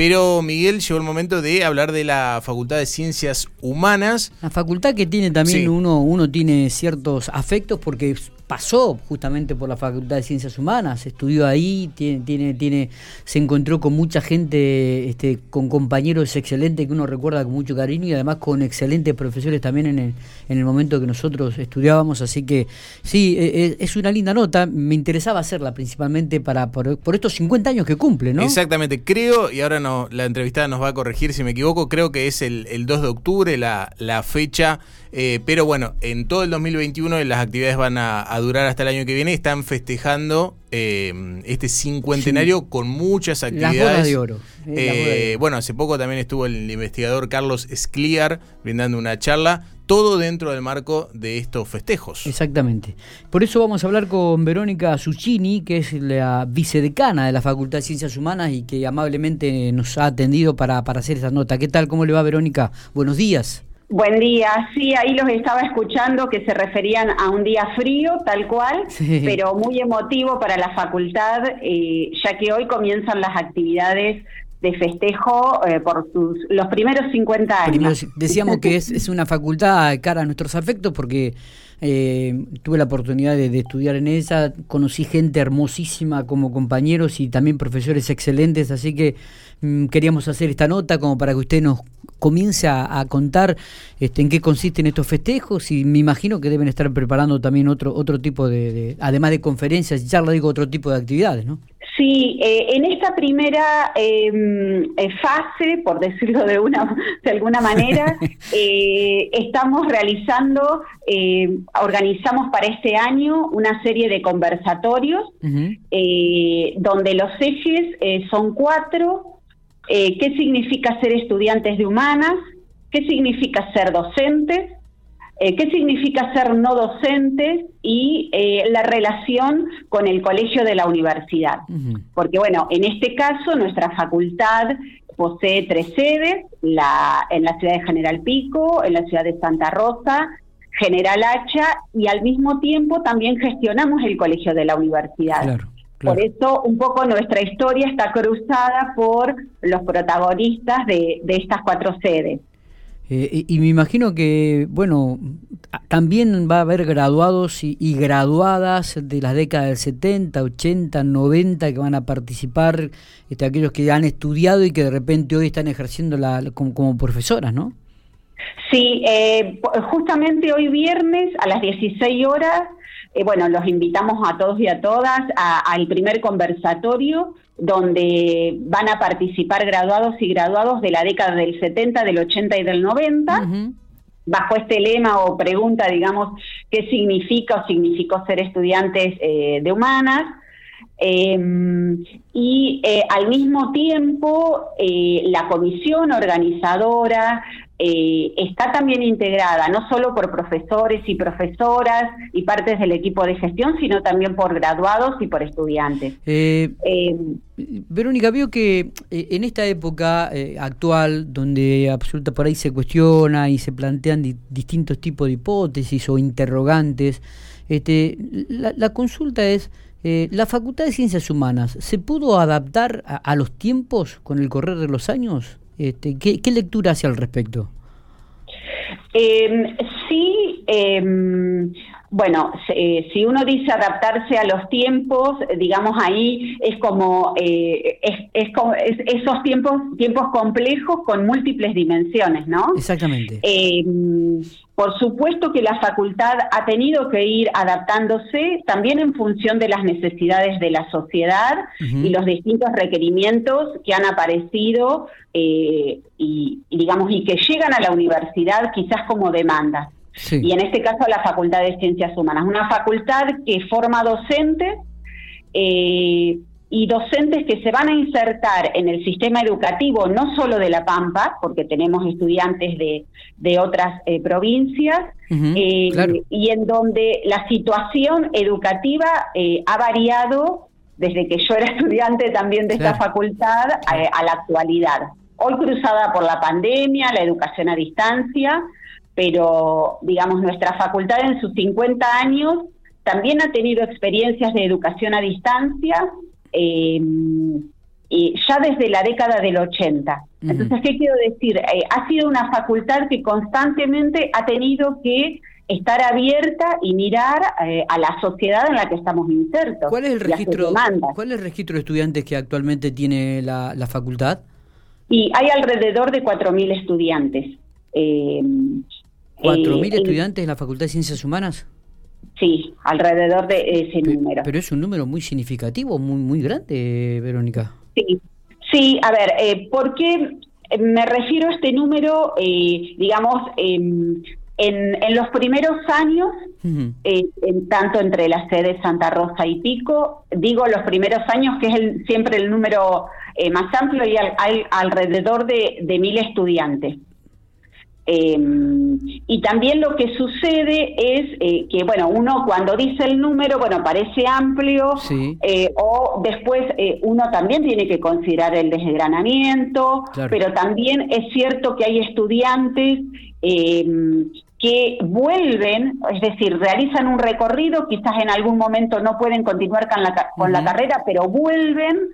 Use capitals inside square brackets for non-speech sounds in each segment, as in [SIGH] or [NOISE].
Pero Miguel, llegó el momento de hablar de la Facultad de Ciencias Humanas. La facultad que tiene también uno, uno tiene ciertos afectos porque pasó justamente por la Facultad de Ciencias Humanas, estudió ahí, tiene, tiene, tiene, se encontró con mucha gente, este, con compañeros excelentes que uno recuerda con mucho cariño y además con excelentes profesores también en el, en el momento que nosotros estudiábamos, así que sí, e, e, es una linda nota, me interesaba hacerla principalmente para por, estos 50 años que cumple, ¿no? Exactamente, creo, y ahora no, la entrevistada nos va a corregir si me equivoco, creo que es el, el 2 de octubre la, la fecha, eh, pero bueno, en todo el 2021 las actividades van a durar hasta el año que viene, están festejando eh, este cincuentenario con muchas actividades. de oro. Eh, bueno, hace poco también estuvo el investigador Carlos Escliar brindando una charla, todo dentro del marco de estos festejos. Exactamente. Por eso vamos a hablar con Verónica Zuccini, que es la vicedecana de la Facultad de Ciencias Humanas y que amablemente nos ha atendido para, para hacer esta nota. ¿Qué tal? ¿Cómo le va, Verónica? Buenos días. Buen día, sí, ahí los estaba escuchando que se referían a un día frío, tal cual, pero muy emotivo para la facultad, eh, ya que hoy comienzan las actividades de festejo eh, por sus, los primeros 50 años. decíamos que es, es una facultad cara a nuestros afectos porque eh, tuve la oportunidad de, estudiar en ella, conocí gente hermosísima como compañeros y también profesores excelentes, así que mm, queríamos hacer esta nota como para que usted nos comience a, contar este, en qué consisten estos festejos y me imagino que deben estar preparando también otro otro tipo de, además de conferencias y charlas, digo otro tipo de actividades, ¿no? Sí, eh, en esta primera em, eh, fase, por decirlo de una de alguna manera, [LAUGHS] eh, estamos realizando, organizamos para este año una serie de conversatorios donde los ejes son cuatro. Eh, qué significa ser estudiantes de humanas, qué significa ser docentes, eh, qué significa ser no docentes y eh, la relación con el colegio de la universidad. Porque bueno, en este caso nuestra facultad posee tres sedes, la, en la ciudad de General Pico, en la ciudad de Santa Rosa, General Hacha y al mismo tiempo también gestionamos el colegio de la universidad. Claro. Por eso un poco nuestra historia está cruzada por los protagonistas de, estas cuatro sedes. Eh, y, me imagino que, bueno, también va a haber graduados y, graduadas de las décadas del 70, 80, 90 que van a participar, este, aquellos que han estudiado y que de repente hoy están ejerciendo la, como, profesoras, ¿no? Sí, eh, justamente hoy viernes a las 16 horas eh, bueno, los invitamos a todos y a todas al primer conversatorio donde van a participar graduados y graduados de la década del 70, del 80 y del 90. Bajo este lema o pregunta, digamos, qué significa o significó ser estudiantes eh, de humanas. Em, y eh, al mismo tiempo, la comisión organizadora eh, está también integrada no solo por profesores y profesoras y partes del equipo de gestión, sino también por graduados y por estudiantes. Eh, eh, Verónica, veo que en esta época actual, donde absoluta por ahí se cuestiona y se plantean distintos tipos de hipótesis o interrogantes, este, la, consulta es, ¿la Facultad de Ciencias Humanas se pudo adaptar a los tiempos con el correr de los años? Este, ¿qué, lectura hace al respecto? Em, sí, em, bueno, eh, si uno dice adaptarse a los tiempos, digamos ahí es como, eh, es, esos tiempos, tiempos complejos con múltiples dimensiones, ¿no? Exactamente. Por supuesto que la facultad ha tenido que ir adaptándose también en función de las necesidades de la sociedad y los distintos requerimientos que han aparecido eh, y, digamos y que llegan a la universidad quizás como demandas. Y en este caso la Facultad de Ciencias Humanas, una facultad que forma docentes eh, y docentes que se van a insertar en el sistema educativo no solo de La Pampa, porque tenemos estudiantes de, de otras eh, provincias, eh, y en donde la situación educativa eh, ha variado desde que yo era [LAUGHS] estudiante también de esta facultad a, la actualidad. Hoy cruzada por la pandemia, la educación a distancia, pero digamos nuestra facultad en sus 50 años también ha tenido experiencias de educación a distancia eh, ya desde la década del 80. Entonces, ¿qué quiero decir? Eh, ha sido una facultad que constantemente ha tenido que estar abierta y mirar eh, a la sociedad en la que estamos insertos. ¿Cuál es el registro, ¿cuál es el registro de estudiantes que actualmente tiene la, facultad? Y hay alrededor de 4.000 estudiantes. Eh, ¿4.000 estudiantes en la Facultad de Ciencias Humanas? Sí, alrededor de ese número. Pero es un número muy significativo, muy, muy grande, Verónica. Sí, sí a ver, eh, ¿por qué me refiero a este número, eh, digamos, en, en, los primeros años, eh, en, tanto entre la sede Santa Rosa y Pico, digo los primeros años, que es el, siempre el número eh, más amplio, y hay alrededor de, de mil estudiantes. Em, y también lo que sucede es eh, que, bueno, uno cuando dice el número, bueno, parece amplio, eh, o después eh, uno también tiene que considerar el desgranamiento, pero también es cierto que hay estudiantes em, que vuelven, es decir, realizan un recorrido, quizás en algún momento no pueden continuar con la, con la carrera, pero vuelven.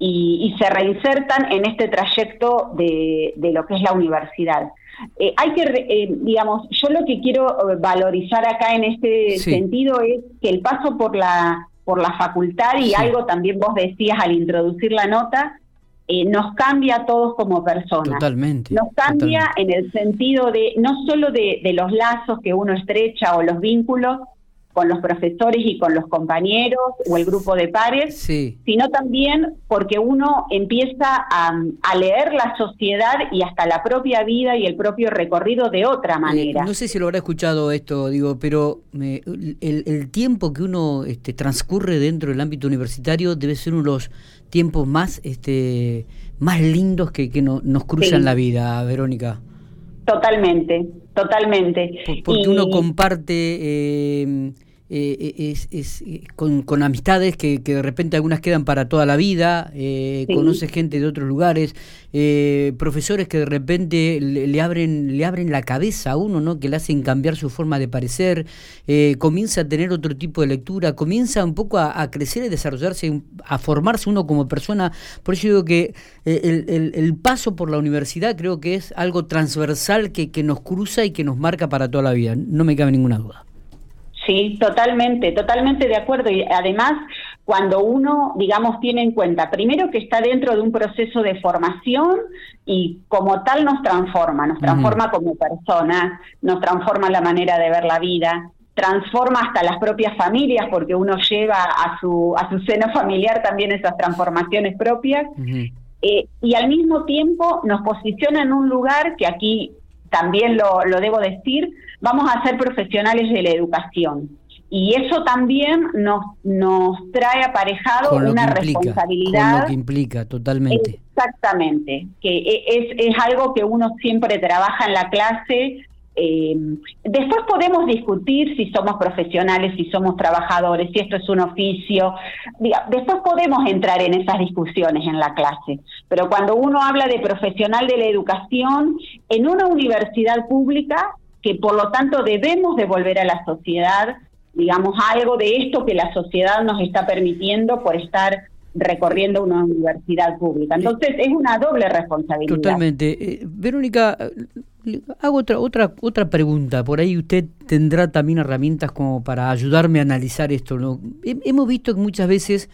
Em, y, se reinsertan en este trayecto de, lo que es la universidad. Eh, hay que, eh, digamos, yo lo que quiero eh, valorizar acá en este sentido es que el paso por la por la facultad y algo también vos decías al introducir la nota, nos cambia a todos como personas. Totalmente. Nos cambia en el sentido de no solo de, de los lazos que uno estrecha o los vínculos, con los profesores y con los compañeros o el grupo de pares, sino también porque uno empieza a, leer la sociedad y hasta la propia vida y el propio recorrido de otra eh, manera. no sé si lo habrá escuchado esto, digo, pero el, tiempo que uno este, transcurre dentro del ámbito universitario debe ser uno de los tiempos más, este, más lindos que, que nos cruzan la vida, Verónica. Totalmente, totalmente. Porque uno comparte... Eh, eh, es, es eh, con, con, amistades que, de repente algunas quedan para toda la vida, eh, conoce gente de otros lugares, eh, profesores que de repente le, abren le abren la cabeza a uno, ¿no? que le hacen cambiar su forma de parecer, comienza a tener otro tipo de lectura, comienza un poco a, crecer y desarrollarse, a formarse uno como persona. Por eso digo que el, el, el, paso por la universidad creo que es algo transversal que, que nos cruza y que nos marca para toda la vida, no me cabe ninguna duda. Sí, totalmente, totalmente de acuerdo. Y además, cuando uno, digamos, tiene en cuenta, primero que está dentro de un proceso de formación y como tal nos transforma, nos transforma como personas, nos transforma la manera de ver la vida, transforma hasta las propias familias porque uno lleva a su, a su seno familiar también esas transformaciones propias. Eh, y al mismo tiempo nos posiciona en un lugar que aquí también lo, lo debo decir, vamos a ser profesionales de la educación. Y eso también nos, nos trae aparejado una responsabilidad. Con lo que implica, totalmente. Exactamente, que e, es, es algo que uno siempre trabaja en la clase. Eh, después podemos discutir si somos profesionales, si somos trabajadores, si esto es un oficio. Después podemos entrar en esas discusiones en la clase. Pero cuando uno habla de profesional de la educación, en una universidad pública que por lo tanto debemos devolver a la sociedad, digamos, algo de esto que la sociedad nos está permitiendo por estar recorriendo una universidad pública. Entonces es una doble responsabilidad. Totalmente. Eh, Verónica, hago otra otra otra pregunta. Por ahí usted tendrá también herramientas como para ayudarme a analizar esto. ¿no? Hemos visto que muchas veces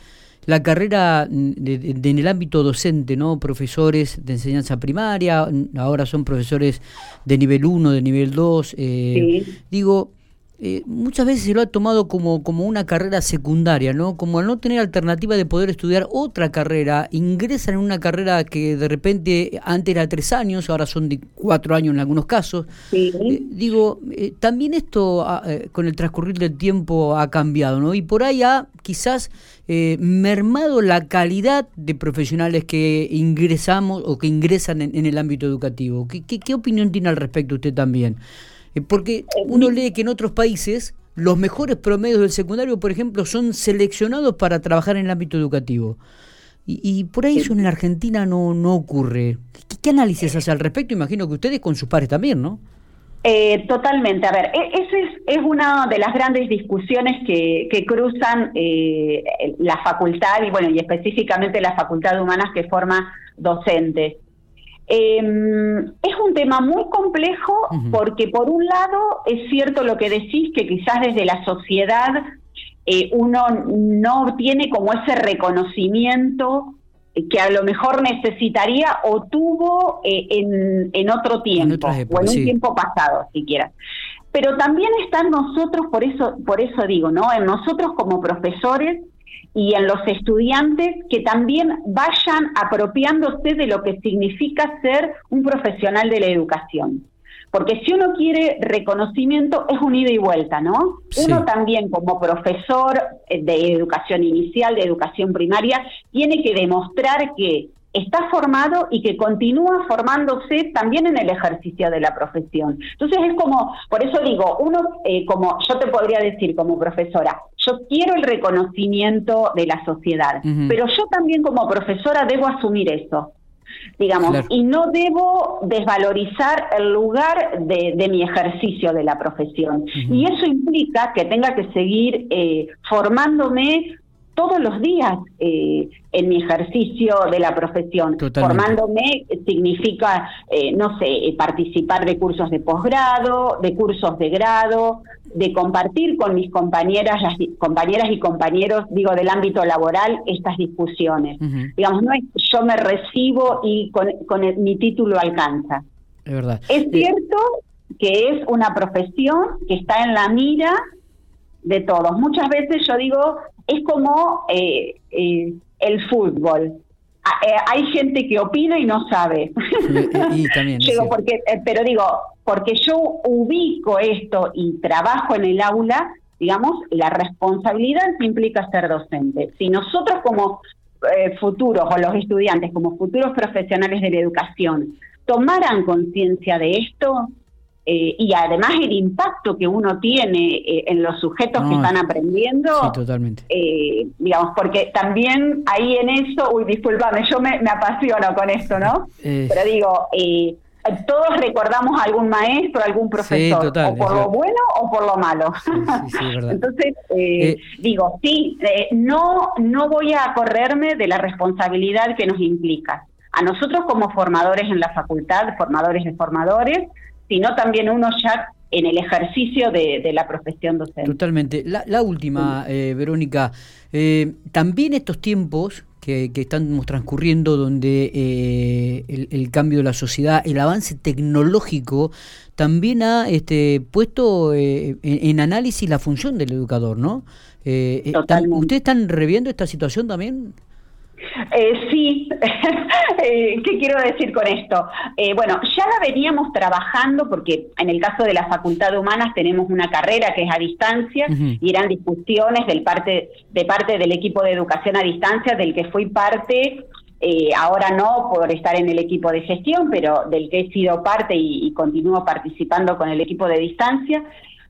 la carrera de, en el ámbito docente, ¿no? Profesores de enseñanza primaria, ahora son profesores de nivel 1, de nivel 2. Eh, digo, eh, muchas veces se lo ha tomado como, como una carrera secundaria, ¿no? Como al no tener alternativa de poder estudiar otra carrera, ingresan en una carrera que de repente antes era tres años, ahora son de cuatro años en algunos casos. Eh, digo, eh, también esto ah, con el transcurrir del tiempo ha cambiado, ¿no? Y por ahí ha quizás mermado la calidad de profesionales que ingresamos o que ingresan en, el ámbito educativo. ¿Qué, qué, qué opinión tiene al respecto usted también? Eh, porque uno lee que en otros países los mejores promedios del secundario, por ejemplo, son seleccionados para trabajar en el ámbito educativo. Y, por ahí eso en la Argentina no, no ocurre. ¿Qué, análisis hace al respecto? Imagino que ustedes con sus pares también, ¿no? Eh, totalmente. A ver, e, esa es, una de las grandes discusiones que, cruzan eh, la facultad y bueno y específicamente la facultad de humanas que forma docentes. Em, es un tema muy complejo porque por un lado es cierto lo que decís que quizás desde la sociedad eh, uno no tiene como ese reconocimiento que a lo mejor necesitaría o tuvo eh, en, otro tiempo o en un tiempo pasado siquiera. Pero también está en nosotros por eso por eso digo no en nosotros como profesores y en los estudiantes que también vayan apropiándose de lo que significa ser un profesional de la educación porque si uno quiere reconocimiento es un ida y vuelta, ¿no? Uno también como profesor eh, de educación inicial, de educación primaria, tiene que demostrar que está formado y que continúa formándose también en el ejercicio de la profesión. Entonces es como, por eso digo, uno, eh, como yo te podría decir como profesora, yo quiero el reconocimiento de la sociedad, pero yo también como profesora debo asumir eso digamos, y no debo desvalorizar el lugar de, mi ejercicio de la profesión. Y eso implica que tenga que seguir eh, formándome todos los días eh, en mi ejercicio de la profesión. Formándome significa, eh, no sé, participar de cursos de posgrado, de cursos de grado, de compartir con mis compañeras, las compañeras y compañeros, digo, del ámbito laboral, estas discusiones. Digamos, no es yo me recibo y con, mi título alcanza. Es verdad. Es cierto que es una profesión que está en la mira de todos. Muchas veces yo digo, es como eh, eh, el fútbol. Ah, eh, hay gente que opina y no sabe. y, [LAUGHS] también, porque, pero digo, porque yo ubico esto y trabajo en el aula, digamos, la responsabilidad implica ser docente. Si nosotros como futuros o los estudiantes, como futuros profesionales de la educación, tomaran conciencia de esto, eh, y además el impacto que uno tiene eh, en los sujetos que están aprendiendo. Sí, totalmente. Eh, digamos, porque también ahí en eso, uy, discúlpame, yo me, apasiono con esto, ¿no? Pero digo, todos recordamos a algún maestro, algún profesor, o por lo bueno o por lo malo. Entonces, digo, sí, no, no voy a correrme de la responsabilidad que nos implica. A nosotros como formadores en la facultad, formadores de formadores, sino también uno ya en el ejercicio de, la profesión docente. Totalmente. La, última, eh, Verónica, eh, también estos tiempos que, estamos transcurriendo donde eh, el, cambio de la sociedad, el avance tecnológico, también ha este, puesto en, análisis la función del educador, ¿no? ¿Ustedes están reviendo esta situación también? Eh, sí, [LAUGHS] eh, ¿qué quiero decir con esto? Eh, bueno, ya la veníamos trabajando porque en el caso de la Facultad de Humanas tenemos una carrera que es a distancia y eran discusiones del parte, de parte del equipo de educación a distancia del que fui parte eh, ahora no por estar en el equipo de gestión, pero del que he sido parte y, y continúo participando con el equipo de distancia.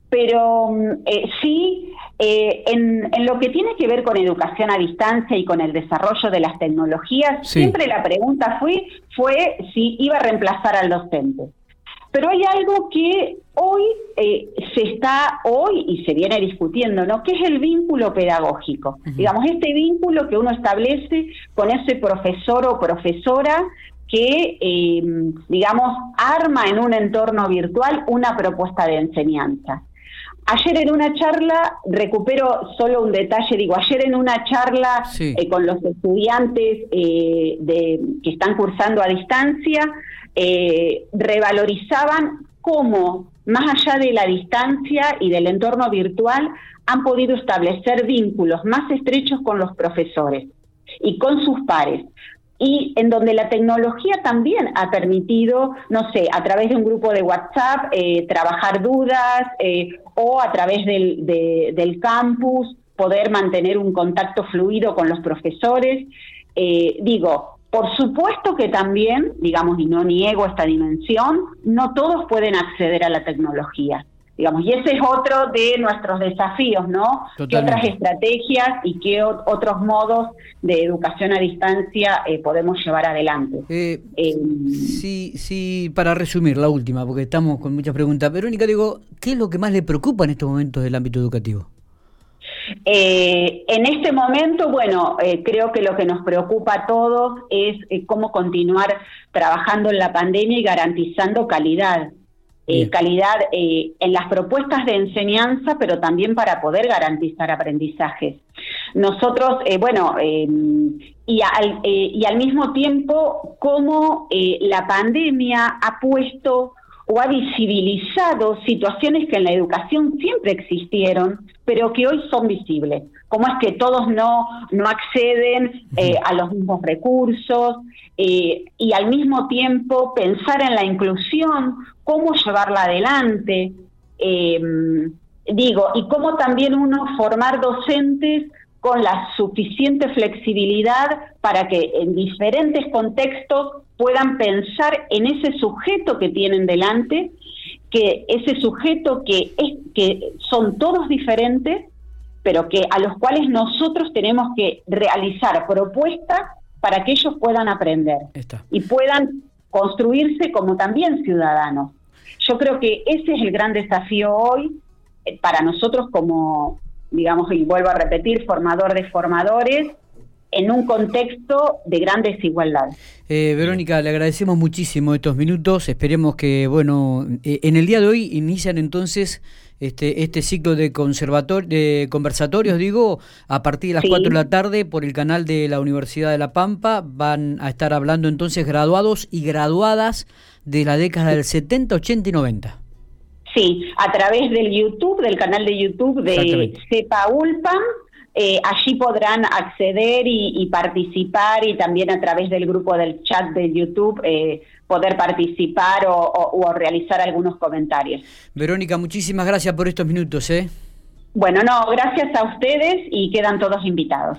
Pero mm, eh, sí, eh, en, lo que tiene que ver con educación a distancia y con el desarrollo de las tecnologías, siempre la pregunta fue, fue si iba a reemplazar al docente. Pero hay algo que hoy eh, se está, hoy y se viene discutiendo, ¿no? Que es el vínculo pedagógico. Digamos, este vínculo que uno establece con ese profesor o profesora que, digamos, arma en un entorno virtual una propuesta de enseñanza. Ayer en una charla, recupero solo un detalle, digo, ayer en una charla eh, con los estudiantes eh, de, que están cursando a distancia, eh, revalorizaban cómo, más allá de la distancia y del entorno virtual, han podido establecer vínculos más estrechos con los profesores y con sus pares y en donde la tecnología también ha permitido, no sé, a través de un grupo de WhatsApp, eh, trabajar dudas eh, o a través del, del, campus poder mantener un contacto fluido con los profesores. Eh, digo, por supuesto que también, digamos, y no niego esta dimensión, no todos pueden acceder a la tecnología. Digamos, y ese es otro de nuestros desafíos, ¿no? ¿Qué otras estrategias y qué otros modos de educación a distancia eh, podemos llevar adelante? Eh, sí, sí, para resumir, la última, porque estamos con muchas preguntas. Verónica, digo, ¿qué es lo que más le preocupa en estos momentos del ámbito educativo? Eh, en este momento, bueno, eh, creo que lo que nos preocupa a todos es eh, cómo continuar trabajando en la pandemia y garantizando calidad. Calidad en las propuestas de enseñanza, pero también para poder garantizar aprendizajes. Nosotros, bueno, y al, y, al, mismo tiempo, cómo la pandemia ha puesto o ha visibilizado situaciones que en la educación siempre existieron, pero que hoy son visibles. Como es que todos no, no acceden eh, a los mismos recursos eh, y al mismo tiempo pensar en la inclusión, cómo llevarla adelante, eh, digo, y cómo también uno formar docentes con la suficiente flexibilidad para que en diferentes contextos puedan pensar en ese sujeto que tienen delante, que ese sujeto que es que son todos diferentes, pero que a los cuales nosotros tenemos que realizar propuestas para que ellos puedan aprender y puedan construirse como también ciudadanos. Yo creo que ese es el gran desafío hoy eh, para nosotros como, digamos, y vuelvo a repetir, formador de formadores, en un contexto de gran desigualdad. Eh, Verónica, le agradecemos muchísimo estos minutos. Esperemos que, bueno, eh, en el día de hoy inician entonces este, este ciclo de, conservator de conversatorios, digo, a partir de las 4 de la tarde por el canal de la Universidad de La Pampa. Van a estar hablando entonces graduados y graduadas de la década del 70, 80 y 90. Sí, a través del YouTube, del canal de YouTube de CEPA ULPAM eh, allí podrán acceder y, participar y también a través del grupo del chat de YouTube eh, poder participar o, realizar algunos comentarios. Verónica, muchísimas gracias por estos minutos. ¿eh? Bueno, no, gracias a ustedes y quedan todos invitados.